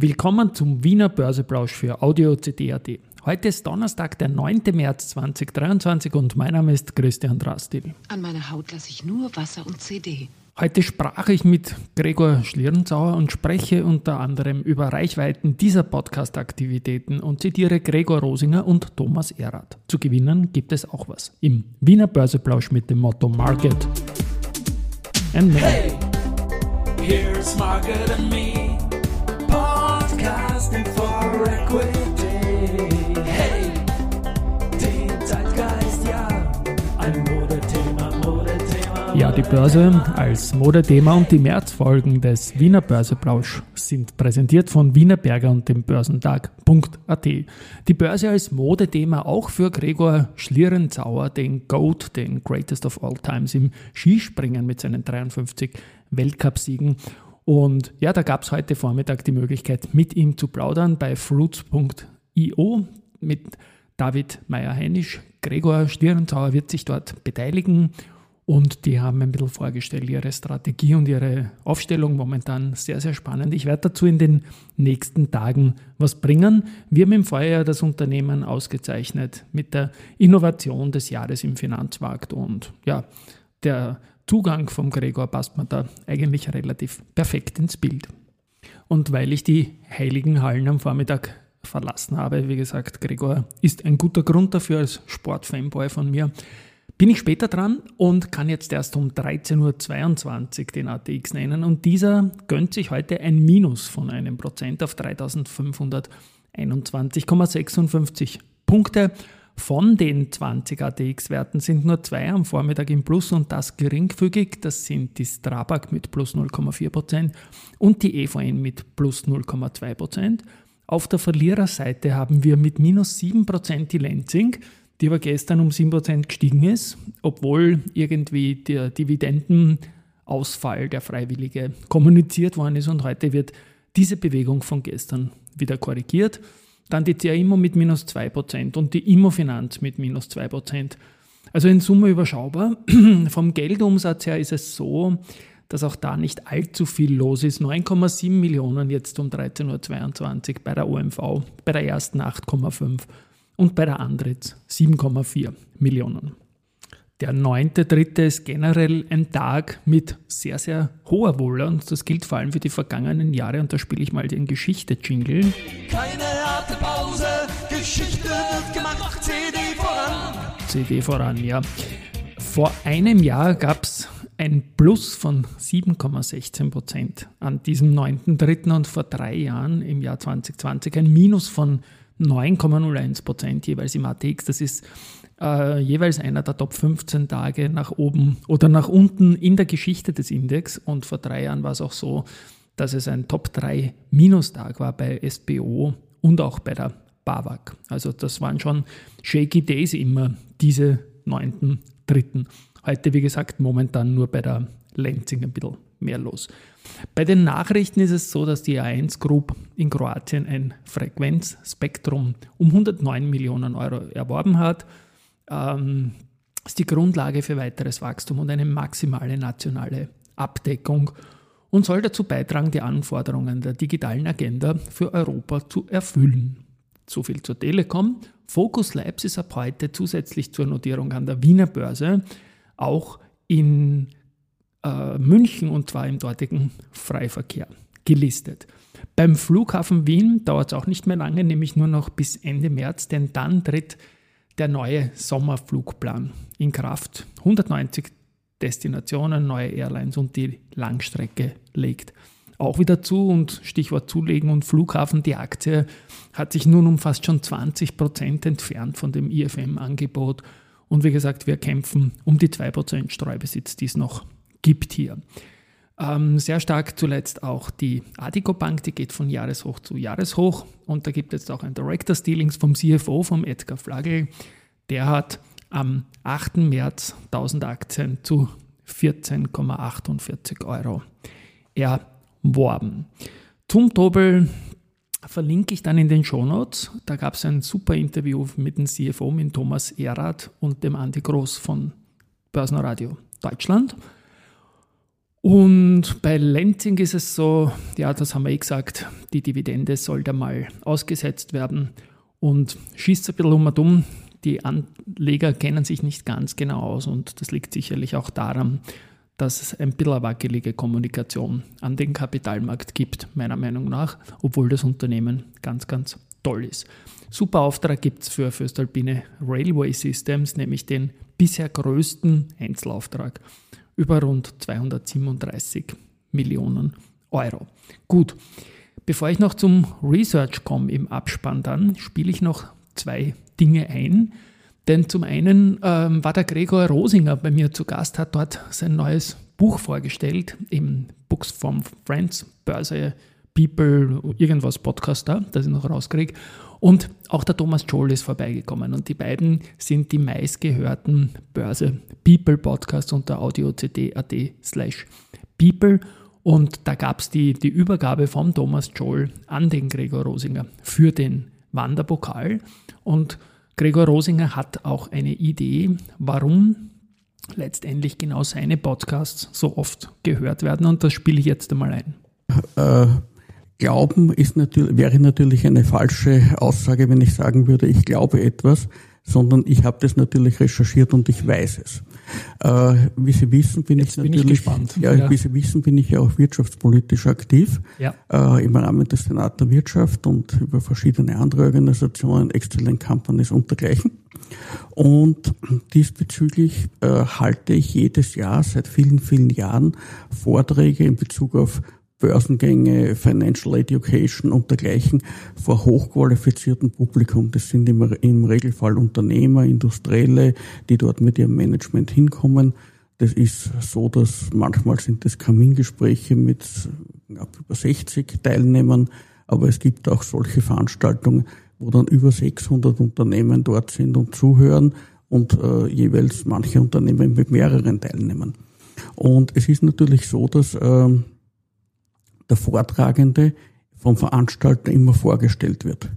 Willkommen zum Wiener Börseplausch für Audio CD.at. Heute ist Donnerstag, der 9. März 2023 und mein Name ist Christian Drastil. An meiner Haut lasse ich nur Wasser und CD. Heute sprach ich mit Gregor Schlierenzauer und spreche unter anderem über Reichweiten dieser Podcast-Aktivitäten und zitiere Gregor Rosinger und Thomas Erath. Zu gewinnen gibt es auch was im Wiener Börseplausch mit dem Motto Market and Me. Hey, here's Market and Me, podcasting for equity. Hey, den Zeitgeist, ja, ein Modethema, Modethema. Ja, die Börse als Modethema und die Märzfolgen des Wiener Börseplausch sind präsentiert von Wienerberger und dem Börsentag.at. Die Börse als Modethema auch für Gregor Schlierenzauer, den GOAT, den Greatest of All Times im Skispringen mit seinen 53 Weltcupsiegen. Und ja, da gab es heute Vormittag die Möglichkeit, mit ihm zu plaudern bei fruits.io mit David Meyer-Heinisch. Gregor Schlierenzauer wird sich dort beteiligen und die haben ein bisschen vorgestellt, ihre Strategie und ihre Aufstellung momentan sehr, sehr spannend. Ich werde dazu in den nächsten Tagen was bringen. Wir haben im Vorjahr das Unternehmen ausgezeichnet mit der Innovation des Jahres im Finanzmarkt und ja, der Zugang vom Gregor passt mir da eigentlich relativ perfekt ins Bild. Und weil ich die heiligen Hallen am Vormittag verlassen habe, wie gesagt, Gregor ist ein guter Grund dafür als Sportfanboy von mir, bin ich später dran und kann jetzt erst um 13.22 Uhr den ATX nennen und dieser gönnt sich heute ein Minus von einem Prozent auf 3521,56 Punkte. Von den 20 ATX-Werten sind nur zwei am Vormittag im Plus und das geringfügig. Das sind die Strabag mit plus 0,4% und die EVN mit plus 0,2%. Auf der Verliererseite haben wir mit minus 7% die Lenzing, die aber gestern um 7% gestiegen ist, obwohl irgendwie der Dividendenausfall, der freiwillige, kommuniziert worden ist und heute wird diese Bewegung von gestern wieder korrigiert. Dann die CA mit minus 2% und die Immofinanz mit minus 2%. Also in Summe überschaubar. Vom Geldumsatz her ist es so, dass auch da nicht allzu viel los ist. 9,7 Millionen jetzt um 13.22 Uhr bei der OMV, bei der ersten 8,5 und bei der Andritz 7,4 Millionen. Der 9.3. ist generell ein Tag mit sehr, sehr hoher Wohle und das gilt vor allem für die vergangenen Jahre und da spiele ich mal den Geschichte-Jingle. Keine harte Pause, Geschichte wird gemacht, CD voran. CD voran, ja. Vor einem Jahr gab es ein Plus von 7,16 Prozent an diesem 9.3. und vor drei Jahren im Jahr 2020 ein Minus von 9,01 Prozent jeweils im ATX. Das ist äh, jeweils einer der Top 15 Tage nach oben oder nach unten in der Geschichte des Index. Und vor drei Jahren war es auch so, dass es ein Top 3 Minustag war bei SBO und auch bei der BAWAG. Also das waren schon shaky days immer, diese 9.3. Heute, wie gesagt, momentan nur bei der Lenzing ein bisschen mehr los. Bei den Nachrichten ist es so, dass die A1 Group in Kroatien ein Frequenzspektrum um 109 Millionen Euro erworben hat. Ähm, ist die Grundlage für weiteres Wachstum und eine maximale nationale Abdeckung und soll dazu beitragen, die Anforderungen der digitalen Agenda für Europa zu erfüllen. So viel zur Telekom. Focus Labs ist ab heute zusätzlich zur Notierung an der Wiener Börse auch in äh, München und zwar im dortigen Freiverkehr gelistet. Beim Flughafen Wien dauert es auch nicht mehr lange, nämlich nur noch bis Ende März, denn dann tritt der neue Sommerflugplan in Kraft. 190 Destinationen, neue Airlines und die Langstrecke legt auch wieder zu und Stichwort Zulegen und Flughafen, die Aktie hat sich nun um fast schon 20 Prozent entfernt von dem IFM-Angebot und wie gesagt, wir kämpfen um die 2% Streubesitz, die es noch gibt hier. Ähm, sehr stark zuletzt auch die Adico Bank, die geht von Jahreshoch zu Jahreshoch. Und da gibt es auch ein Director Dealings vom CFO, vom Edgar Flagel. Der hat am 8. März 1000 Aktien zu 14,48 Euro erworben. Zum Tobel verlinke ich dann in den Shownotes. Da gab es ein super Interview mit dem CFO, mit Thomas Erath und dem Andi Groß von Börsenradio Deutschland. Und bei Lenzing ist es so, ja, das haben wir eh gesagt, die Dividende soll da mal ausgesetzt werden und schießt ein bisschen um und um. Die Anleger kennen sich nicht ganz genau aus und das liegt sicherlich auch daran, dass es ein bisschen wackelige Kommunikation an den Kapitalmarkt gibt, meiner Meinung nach, obwohl das Unternehmen ganz, ganz toll ist. Super Auftrag gibt es für Föstalpine Railway Systems, nämlich den bisher größten Einzelauftrag über rund 237 Millionen Euro. Gut, bevor ich noch zum Research komme im Abspann, dann spiele ich noch zwei Dinge ein. Denn zum einen ähm, war der Gregor Rosinger bei mir zu Gast, hat dort sein neues Buch vorgestellt im Books from Friends, Börse, People, irgendwas Podcast da, das ich noch rauskriege. Und auch der Thomas Joel ist vorbeigekommen. Und die beiden sind die meistgehörten Börse People Podcasts unter audiocd.at slash People. Und da gab es die, die Übergabe vom Thomas Joel an den Gregor Rosinger für den Wanderpokal. Und Gregor Rosinger hat auch eine Idee, warum letztendlich genau seine Podcasts so oft gehört werden. Und das spiele ich jetzt einmal ein. Äh, Glauben ist natürlich, wäre natürlich eine falsche Aussage, wenn ich sagen würde, ich glaube etwas, sondern ich habe das natürlich recherchiert und ich weiß es. Äh, wie Sie wissen, bin Jetzt ich bin natürlich, ich ja, ja, wie Sie wissen, bin ich ja auch wirtschaftspolitisch aktiv ja. äh, im Rahmen des Senat der Wirtschaft und über verschiedene andere Organisationen, Excellent Companies und dergleichen. Und diesbezüglich äh, halte ich jedes Jahr seit vielen, vielen Jahren Vorträge in Bezug auf Börsengänge, Financial Education und dergleichen vor hochqualifiziertem Publikum. Das sind im, im Regelfall Unternehmer, Industrielle, die dort mit ihrem Management hinkommen. Das ist so, dass manchmal sind das Kamingespräche mit ab über 60 Teilnehmern, aber es gibt auch solche Veranstaltungen, wo dann über 600 Unternehmen dort sind und zuhören und äh, jeweils manche Unternehmen mit mehreren Teilnehmern. Und es ist natürlich so, dass äh, der Vortragende vom Veranstalter immer vorgestellt wird.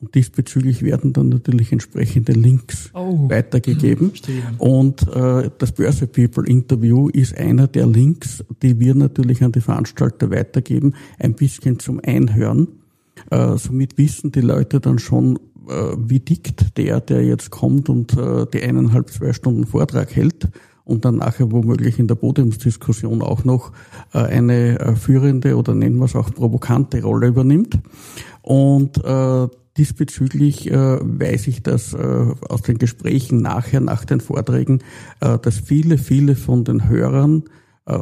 Und diesbezüglich werden dann natürlich entsprechende Links oh. weitergegeben. Verstehe. Und äh, das Börse People Interview ist einer der Links, die wir natürlich an die Veranstalter weitergeben, ein bisschen zum Einhören. Äh, somit wissen die Leute dann schon, äh, wie dickt der, der jetzt kommt und äh, die eineinhalb, zwei Stunden Vortrag hält und dann nachher womöglich in der Podiumsdiskussion auch noch äh, eine äh, führende oder nennen wir es auch provokante Rolle übernimmt. Und äh, diesbezüglich weiß ich das aus den Gesprächen nachher, nach den Vorträgen, dass viele, viele von den Hörern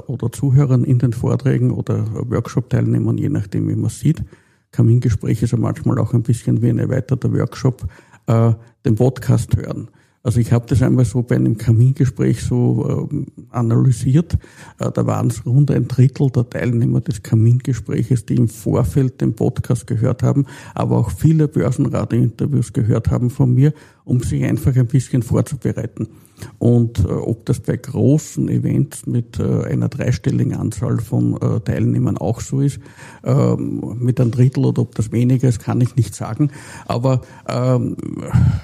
oder Zuhörern in den Vorträgen oder Workshop-Teilnehmern, je nachdem, wie man sieht, Kamingespräch ist ja manchmal auch ein bisschen wie ein erweiterter Workshop, den Podcast hören. Also ich habe das einmal so bei einem Kamingespräch so äh, analysiert. Äh, da waren es rund ein Drittel der Teilnehmer des Kamingespräches, die im Vorfeld den Podcast gehört haben, aber auch viele Börsenradio-Interviews gehört haben von mir, um sich einfach ein bisschen vorzubereiten. Und äh, ob das bei großen Events mit äh, einer dreistelligen Anzahl von äh, Teilnehmern auch so ist, ähm, mit einem Drittel oder ob das weniger ist, kann ich nicht sagen. Aber ähm,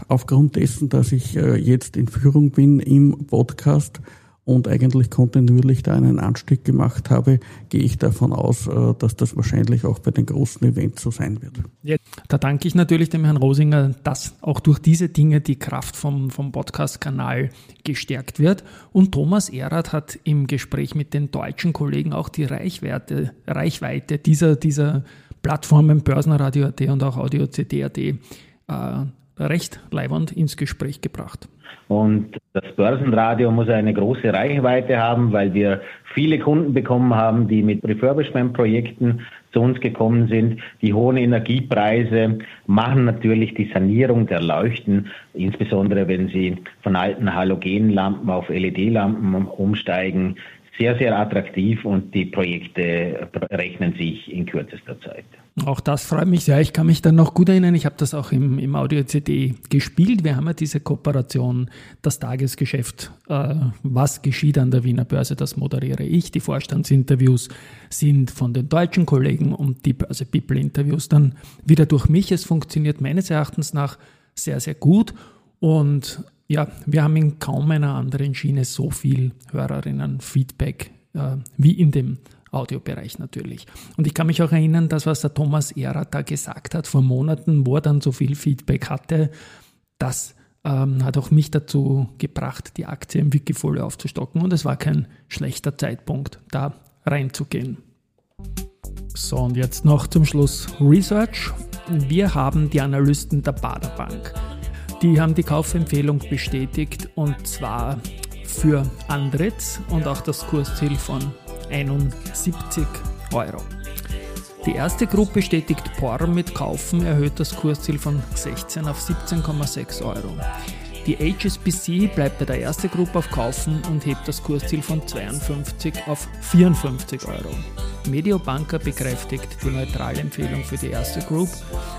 aufgrund dessen, dass ich äh, jetzt in Führung bin im Podcast, und eigentlich kontinuierlich da einen Anstieg gemacht habe, gehe ich davon aus, äh, dass das wahrscheinlich auch bei den großen Events so sein wird. Ja, da danke ich natürlich dem Herrn Rosinger, dass auch durch diese Dinge die Kraft vom, vom Podcast-Kanal gestärkt wird. Und Thomas Erath hat im Gespräch mit den deutschen Kollegen auch die Reichweite, Reichweite dieser, dieser Plattformen Börsenradio.at und auch Audio.cd.at äh, recht leibend ins Gespräch gebracht. Und das Börsenradio muss eine große Reichweite haben, weil wir viele Kunden bekommen haben, die mit Refurbishment-Projekten zu uns gekommen sind. Die hohen Energiepreise machen natürlich die Sanierung der Leuchten, insbesondere wenn sie von alten Halogenlampen auf LED-Lampen umsteigen, sehr, sehr attraktiv und die Projekte rechnen sich in kürzester Zeit. Auch das freut mich sehr. Ich kann mich dann noch gut erinnern, ich habe das auch im, im Audio-CD gespielt. Wir haben ja diese Kooperation, das Tagesgeschäft, äh, was geschieht an der Wiener Börse, das moderiere ich. Die Vorstandsinterviews sind von den deutschen Kollegen und die Börse People Interviews dann wieder durch mich. Es funktioniert meines Erachtens nach sehr, sehr gut. Und ja, wir haben in kaum einer anderen Schiene so viel Hörerinnen-Feedback äh, wie in dem Audiobereich natürlich. Und ich kann mich auch erinnern, dass was der Thomas Ehrer da gesagt hat vor Monaten, wo er dann so viel Feedback hatte, das ähm, hat auch mich dazu gebracht, die Aktie im Wikifolio aufzustocken und es war kein schlechter Zeitpunkt, da reinzugehen. So, und jetzt noch zum Schluss Research. Wir haben die Analysten der Baderbank. Die haben die Kaufempfehlung bestätigt und zwar für Andritz und auch das Kursziel von 71 Euro. Die erste Gruppe bestätigt POR mit Kaufen, erhöht das Kursziel von 16 auf 17,6 Euro. Die HSBC bleibt bei der ersten Gruppe auf Kaufen und hebt das Kursziel von 52 auf 54 Euro. Mediobanker bekräftigt die neutrale Empfehlung für die erste Group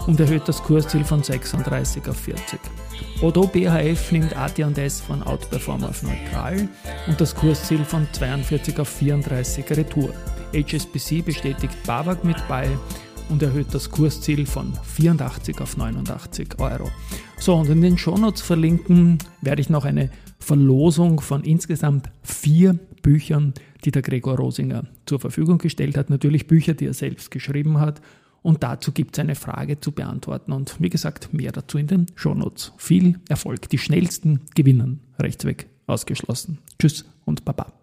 und erhöht das Kursziel von 36 auf 40. Odo BHF nimmt AT&S von Outperform auf neutral und das Kursziel von 42 auf 34 Retour. HSBC bestätigt BAWAG mit bei und erhöht das Kursziel von 84 auf 89 Euro. So, und in den Shownotes verlinken werde ich noch eine Verlosung von insgesamt vier Büchern, die der Gregor Rosinger zur Verfügung gestellt hat. Natürlich Bücher, die er selbst geschrieben hat. Und dazu gibt es eine Frage zu beantworten. Und wie gesagt, mehr dazu in den Shownotes. Viel Erfolg. Die schnellsten gewinnen. Rechtsweg ausgeschlossen. Tschüss und Baba.